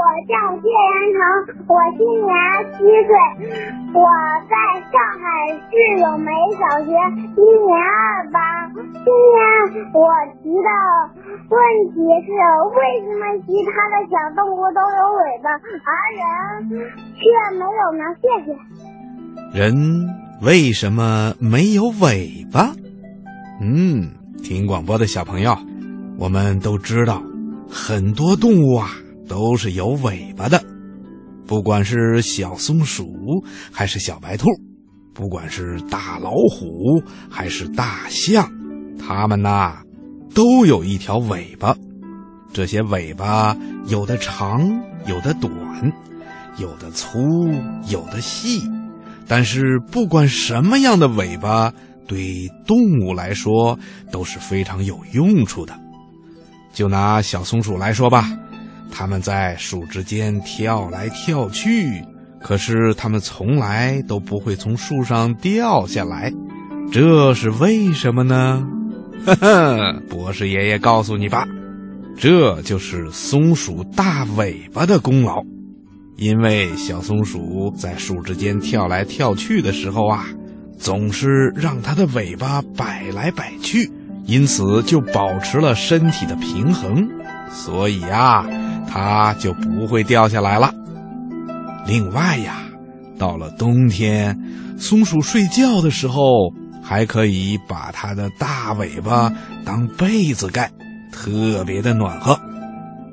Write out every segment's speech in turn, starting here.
我叫谢元成，我今年七岁，我在上海市永梅小学一年二班。今天我提的问题是：为什么其他的小动物都有尾巴，而人却没有呢？谢谢。人为什么没有尾巴？嗯，听广播的小朋友，我们都知道，很多动物啊。都是有尾巴的，不管是小松鼠还是小白兔，不管是大老虎还是大象，它们呐都有一条尾巴。这些尾巴有的长，有的短，有的粗，有的细。但是不管什么样的尾巴，对动物来说都是非常有用处的。就拿小松鼠来说吧。它们在树枝间跳来跳去，可是它们从来都不会从树上掉下来，这是为什么呢？呵呵，博士爷爷告诉你吧，这就是松鼠大尾巴的功劳。因为小松鼠在树枝间跳来跳去的时候啊，总是让它的尾巴摆来摆去，因此就保持了身体的平衡。所以啊。它就不会掉下来了。另外呀，到了冬天，松鼠睡觉的时候还可以把它的大尾巴当被子盖，特别的暖和。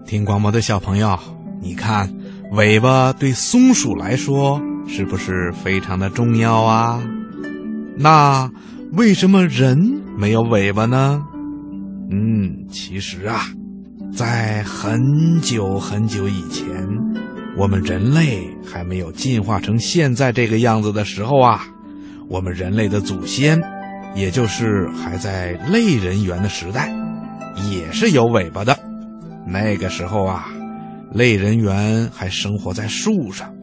听广播的小朋友，你看，尾巴对松鼠来说是不是非常的重要啊？那为什么人没有尾巴呢？嗯，其实啊。在很久很久以前，我们人类还没有进化成现在这个样子的时候啊，我们人类的祖先，也就是还在类人猿的时代，也是有尾巴的。那个时候啊，类人猿还生活在树上，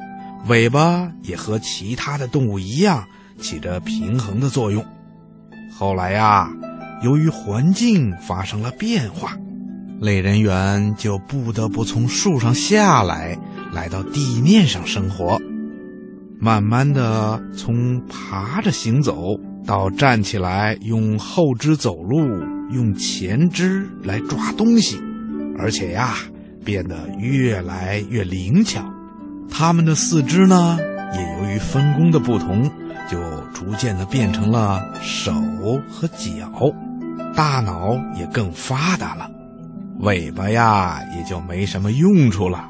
尾巴也和其他的动物一样，起着平衡的作用。后来呀，由于环境发生了变化。类人猿就不得不从树上下来，来到地面上生活。慢慢的，从爬着行走到站起来，用后肢走路，用前肢来抓东西，而且呀，变得越来越灵巧。它们的四肢呢，也由于分工的不同，就逐渐的变成了手和脚，大脑也更发达了。尾巴呀，也就没什么用处了，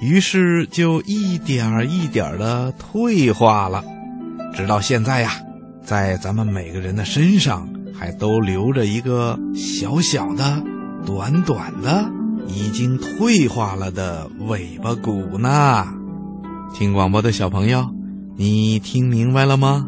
于是就一点儿一点儿的退化了，直到现在呀，在咱们每个人的身上还都留着一个小小的、短短的、已经退化了的尾巴骨呢。听广播的小朋友，你听明白了吗？